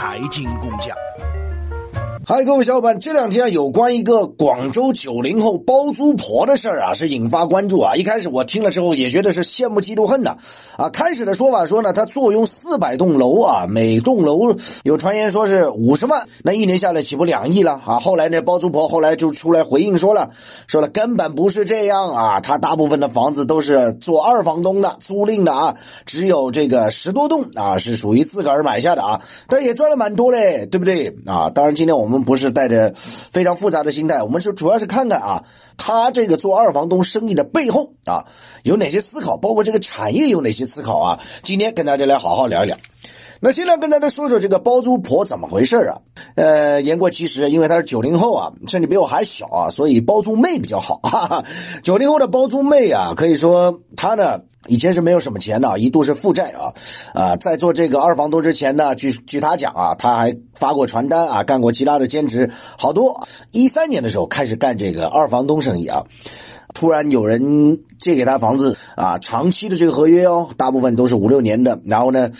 财经工匠。嗨，各位小伙伴，这两天有关一个广州九零后包租婆的事儿啊，是引发关注啊。一开始我听了之后也觉得是羡慕嫉妒恨的啊。开始的说法说呢，他坐拥四百栋楼啊，每栋楼有传言说是五十万，那一年下来岂不两亿了啊？后来呢，包租婆后来就出来回应说了，说了根本不是这样啊，他大部分的房子都是做二房东的租赁的啊，只有这个十多栋啊是属于自个儿买下的啊，但也赚了蛮多嘞，对不对啊？当然，今天我们不是带着非常复杂的心态，我们是主要是看看啊，他这个做二房东生意的背后啊有哪些思考，包括这个产业有哪些思考啊？今天跟大家来好好聊一聊。那现在跟大家说说这个包租婆怎么回事啊？呃，言过其实，因为她是九零后啊，甚至比我还小啊，所以包租妹比较好。哈哈。九零后的包租妹啊，可以说她呢以前是没有什么钱的，一度是负债啊啊，在做这个二房东之前呢，据据她讲啊，她还发过传单啊，干过其他的兼职，好多。一三年的时候开始干这个二房东生意啊。突然有人借给他房子啊，长期的这个合约哦，大部分都是五六年的。然后呢，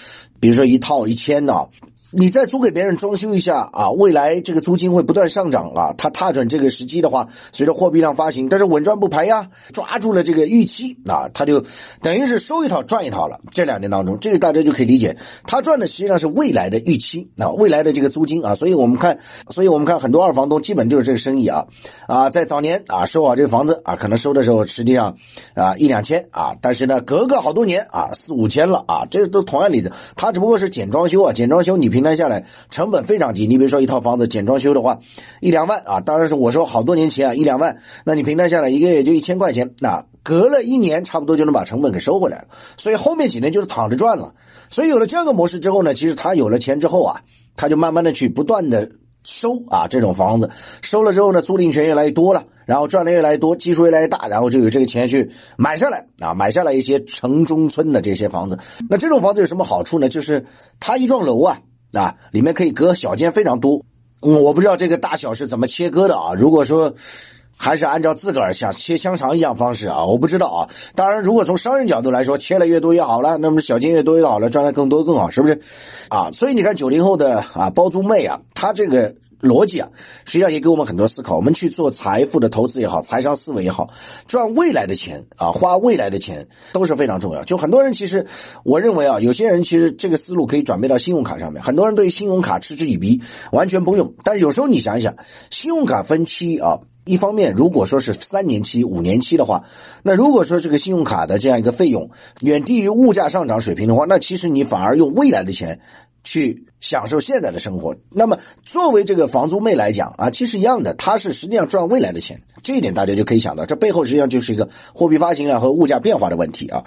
比如说一套一千呢。你再租给别人装修一下啊，未来这个租金会不断上涨啊。他踏准这个时机的话，随着货币量发行，但是稳赚不赔呀，抓住了这个预期啊，他就等于是收一套赚一套了。这两年当中，这个大家就可以理解，他赚的实际上是未来的预期啊，未来的这个租金啊。所以我们看，所以我们看很多二房东基本就是这个生意啊啊，在早年啊收好这个房子啊，可能收的时候实际上啊一两千啊，但是呢隔个好多年啊四五千了啊，这都同样例子，他只不过是简装修啊，简装修你平。平摊下来成本非常低，你比如说一套房子简装修的话，一两万啊，当然是我说好多年前啊，一两万，那你平摊下来一个月就一千块钱，那隔了一年差不多就能把成本给收回来了，所以后面几年就是躺着赚了。所以有了这样的模式之后呢，其实他有了钱之后啊，他就慢慢的去不断的收啊这种房子，收了之后呢，租赁权越来越多了，然后赚的越来越多，基数越来越大，然后就有这个钱去买下来啊，买下来一些城中村的这些房子。那这种房子有什么好处呢？就是它一幢楼啊。啊，里面可以隔小件非常多，嗯，我不知道这个大小是怎么切割的啊。如果说还是按照自个儿像切香肠一样方式啊，我不知道啊。当然，如果从商人角度来说，切了越多越好了，那么小件越多越好了，赚的更多更好，是不是？啊，所以你看九零后的啊包租妹啊，她这个。逻辑啊，实际上也给我们很多思考。我们去做财富的投资也好，财商思维也好，赚未来的钱啊，花未来的钱都是非常重要。就很多人其实，我认为啊，有些人其实这个思路可以转变到信用卡上面。很多人对信用卡嗤之以鼻，完全不用。但有时候你想一想，信用卡分期啊，一方面如果说是三年期、五年期的话，那如果说这个信用卡的这样一个费用远低于物价上涨水平的话，那其实你反而用未来的钱。去享受现在的生活。那么，作为这个房租妹来讲啊，其实一样的，她是实际上赚未来的钱。这一点大家就可以想到，这背后实际上就是一个货币发行啊和物价变化的问题啊。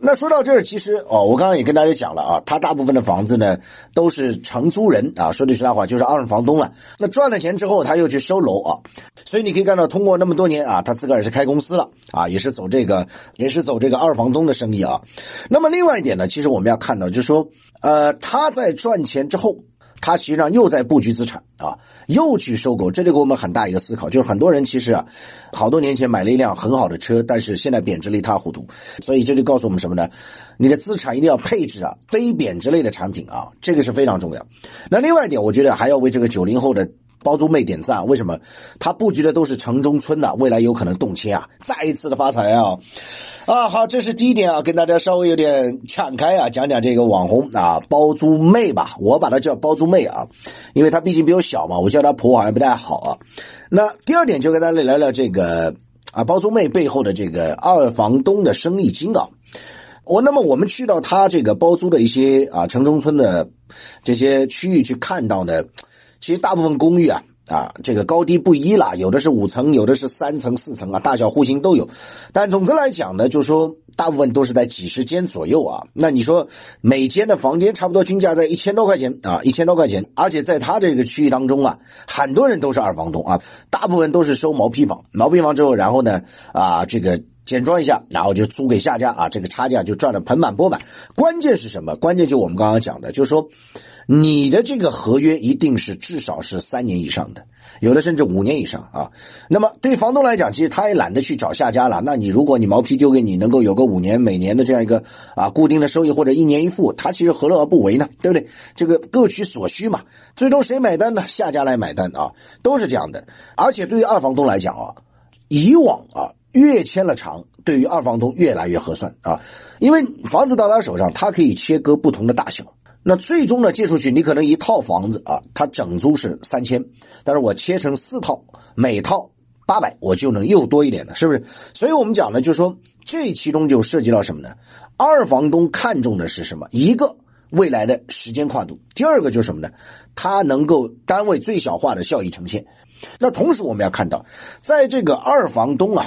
那说到这儿，其实哦，我刚刚也跟大家讲了啊，他大部分的房子呢都是承租人啊，说句实在话，就是二房东了。那赚了钱之后，他又去收楼啊，所以你可以看到，通过那么多年啊，他自个儿也是开公司了啊，也是走这个，也是走这个二房东的生意啊。那么另外一点呢，其实我们要看到，就是说。呃，他在赚钱后，他实际上又在布局资产啊，又去收购，这就给我们很大一个思考，就是很多人其实啊，好多年前买了一辆很好的车，但是现在贬值了一塌糊涂，所以这就告诉我们什么呢？你的资产一定要配置啊，非贬值类的产品啊，这个是非常重要。那另外一点，我觉得还要为这个九零后的。包租妹点赞，为什么？他布局的都是城中村的，未来有可能动迁啊，再一次的发财啊！啊，好，这是第一点啊，跟大家稍微有点敞开啊，讲讲这个网红啊，包租妹吧，我把她叫包租妹啊，因为她毕竟比我小嘛，我叫她婆好像不太好啊。那第二点就跟大家聊聊这个啊，包租妹背后的这个二房东的生意经啊。我那么我们去到他这个包租的一些啊城中村的这些区域去看到呢。其实大部分公寓啊啊，这个高低不一啦，有的是五层，有的是三层、四层啊，大小户型都有。但总的来讲呢，就是说大部分都是在几十间左右啊。那你说每间的房间差不多均价在一千多块钱啊，一千多块钱。而且在他这个区域当中啊，很多人都是二房东啊，大部分都是收毛坯房，毛坯房之后，然后呢啊这个简装一下，然后就租给下家啊，这个差价就赚得盆满钵满。关键是什么？关键就我们刚刚讲的，就是说。你的这个合约一定是至少是三年以上的，有的甚至五年以上啊。那么对房东来讲，其实他也懒得去找下家了。那你如果你毛坯丢给你，能够有个五年每年的这样一个啊固定的收益，或者一年一付，他其实何乐而不为呢？对不对？这个各取所需嘛。最终谁买单呢？下家来买单啊，都是这样的。而且对于二房东来讲啊，以往啊越签了长，对于二房东越来越合算啊，因为房子到他手上，他可以切割不同的大小。那最终呢，借出去，你可能一套房子啊，它整租是三千，但是我切成四套，每套八百，我就能又多一点了，是不是？所以我们讲呢，就是说这其中就涉及到什么呢？二房东看重的是什么？一个未来的时间跨度，第二个就是什么呢？它能够单位最小化的效益呈现。那同时我们要看到，在这个二房东啊。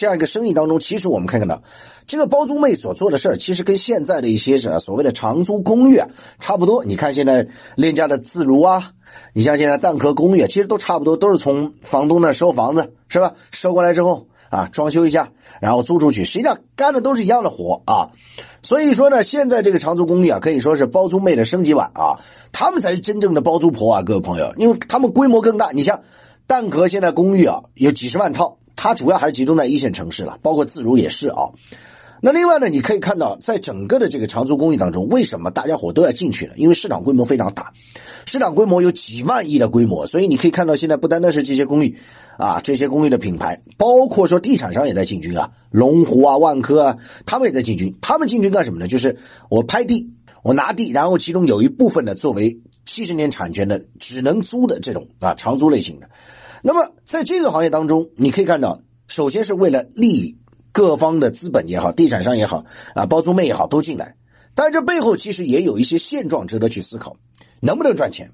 这样一个生意当中，其实我们可以看到，这个包租妹所做的事儿，其实跟现在的一些是所谓的长租公寓啊差不多。你看现在链家的自如啊，你像现在蛋壳公寓，其实都差不多，都是从房东那收房子，是吧？收过来之后啊，装修一下，然后租出去，实际上干的都是一样的活啊。所以说呢，现在这个长租公寓啊，可以说是包租妹的升级版啊，他们才是真正的包租婆啊，各位朋友，因为他们规模更大。你像蛋壳现在公寓啊，有几十万套。它主要还是集中在一线城市了，包括自如也是啊。那另外呢，你可以看到，在整个的这个长租公寓当中，为什么大家伙都要进去呢？因为市场规模非常大，市场规模有几万亿的规模，所以你可以看到，现在不单单是这些公寓啊，这些公寓的品牌，包括说地产商也在进军啊，龙湖啊、万科啊，他们也在进军。他们进军干什么呢？就是我拍地，我拿地，然后其中有一部分呢作为七十年产权的，只能租的这种啊长租类型的。那么，在这个行业当中，你可以看到，首先是为了利益各方的资本也好，地产商也好，啊，包租妹也好，都进来。但这背后其实也有一些现状值得去思考，能不能赚钱？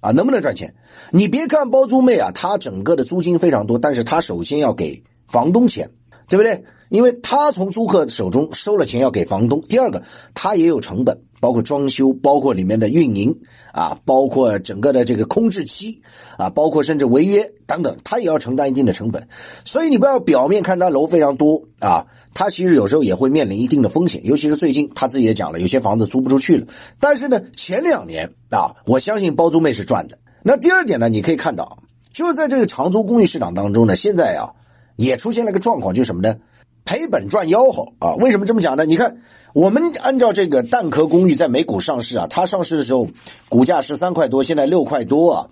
啊，能不能赚钱？你别看包租妹啊，她整个的租金非常多，但是她首先要给房东钱，对不对？因为他从租客手中收了钱要给房东。第二个，他也有成本，包括装修，包括里面的运营啊，包括整个的这个空置期啊，包括甚至违约等等，他也要承担一定的成本。所以你不要表面看他楼非常多啊，他其实有时候也会面临一定的风险。尤其是最近他自己也讲了，有些房子租不出去了。但是呢，前两年啊，我相信包租妹是赚的。那第二点呢，你可以看到，就是在这个长租公寓市场当中呢，现在啊也出现了个状况，就是什么呢？赔本赚吆喝啊！为什么这么讲呢？你看，我们按照这个蛋壳公寓在美股上市啊，它上市的时候股价十三块多，现在六块多啊。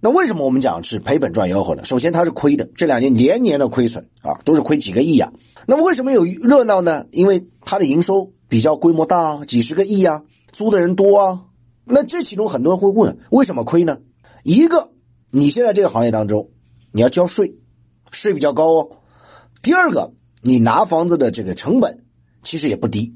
那为什么我们讲是赔本赚吆喝呢？首先它是亏的，这两年年年的亏损啊，都是亏几个亿啊。那么为什么有热闹呢？因为它的营收比较规模大，几十个亿啊，租的人多啊。那这其中很多人会问，为什么亏呢？一个，你现在这个行业当中你要交税，税比较高哦。第二个。你拿房子的这个成本其实也不低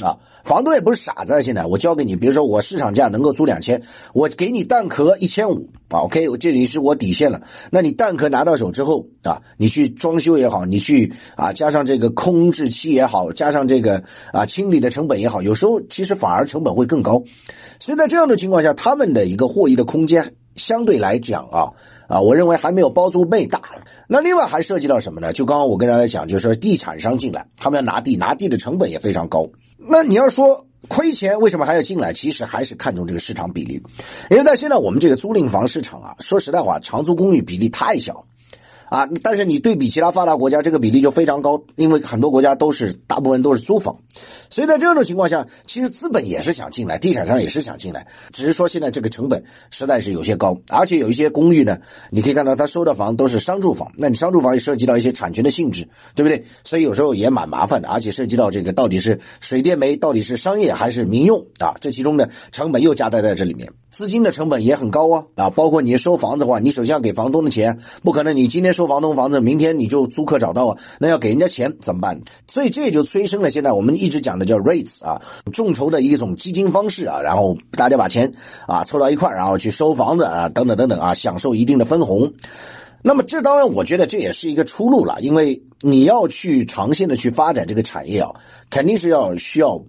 啊，房东也不是傻子。现在我交给你，比如说我市场价能够租两千，我给你蛋壳一千五啊，OK，这里是我底线了。那你蛋壳拿到手之后啊，你去装修也好，你去啊加上这个空置期也好，加上这个啊清理的成本也好，有时候其实反而成本会更高。所以在这样的情况下，他们的一个获益的空间相对来讲啊啊，我认为还没有包租妹大。那另外还涉及到什么呢？就刚刚我跟大家讲，就是说地产商进来，他们要拿地，拿地的成本也非常高。那你要说亏钱，为什么还要进来？其实还是看重这个市场比例，因为在现在我们这个租赁房市场啊，说实在话，长租公寓比例太小。啊，但是你对比其他发达国家，这个比例就非常高，因为很多国家都是大部分都是租房，所以在这种情况下，其实资本也是想进来，地产商也是想进来，只是说现在这个成本实在是有些高，而且有一些公寓呢，你可以看到他收的房都是商住房，那你商住房也涉及到一些产权的性质，对不对？所以有时候也蛮麻烦的，而且涉及到这个到底是水电煤到底是商业还是民用啊？这其中的成本又夹带在这里面，资金的成本也很高啊啊！包括你收房子的话，你首先要给房东的钱，不可能你今天。收房东房子，明天你就租客找到啊，那要给人家钱怎么办？所以这也就催生了现在我们一直讲的叫 REITs 啊，众筹的一种基金方式啊，然后大家把钱啊凑到一块然后去收房子啊，等等等等啊，享受一定的分红。那么这当然，我觉得这也是一个出路了，因为你要去长线的去发展这个产业啊，肯定是要需要。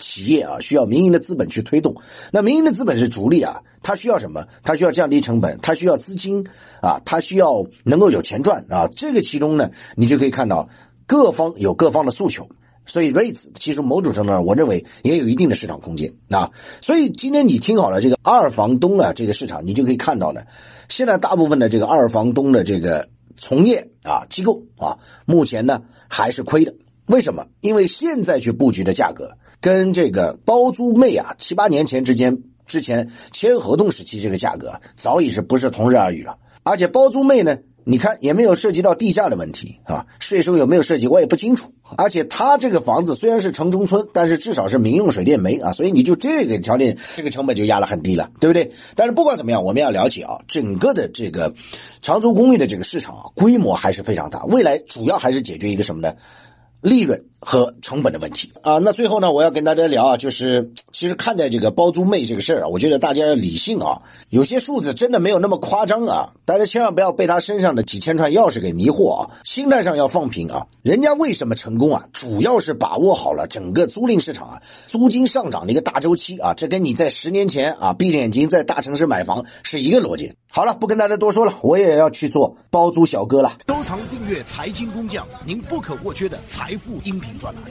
企业啊，需要民营的资本去推动。那民营的资本是主力啊，它需要什么？它需要降低成本，它需要资金啊，它需要能够有钱赚啊。这个其中呢，你就可以看到各方有各方的诉求。所以 REITs 其实某种程度上，我认为也有一定的市场空间啊。所以今天你听好了这个二房东啊这个市场，你就可以看到呢，现在大部分的这个二房东的这个从业啊机构啊，目前呢还是亏的。为什么？因为现在去布局的价格跟这个包租妹啊七八年前之间之前签合同时期这个价格早已是不是同日而语了。而且包租妹呢，你看也没有涉及到地价的问题啊，税收有没有涉及我也不清楚。而且他这个房子虽然是城中村，但是至少是民用水电煤啊，所以你就这个条件，这个成本就压了很低了，对不对？但是不管怎么样，我们要了解啊，整个的这个长租公寓的这个市场啊，规模还是非常大，未来主要还是解决一个什么呢？利润和成本的问题啊，那最后呢，我要跟大家聊啊，就是其实看待这个包租妹这个事儿啊，我觉得大家要理性啊，有些数字真的没有那么夸张啊，大家千万不要被他身上的几千串钥匙给迷惑啊，心态上要放平啊。人家为什么成功啊？主要是把握好了整个租赁市场啊，租金上涨的一个大周期啊，这跟你在十年前啊闭着眼睛在大城市买房是一个逻辑。好了，不跟大家多说了，我也要去做包租小哥了。收藏订阅财经工匠，您不可或缺的财富音频专栏。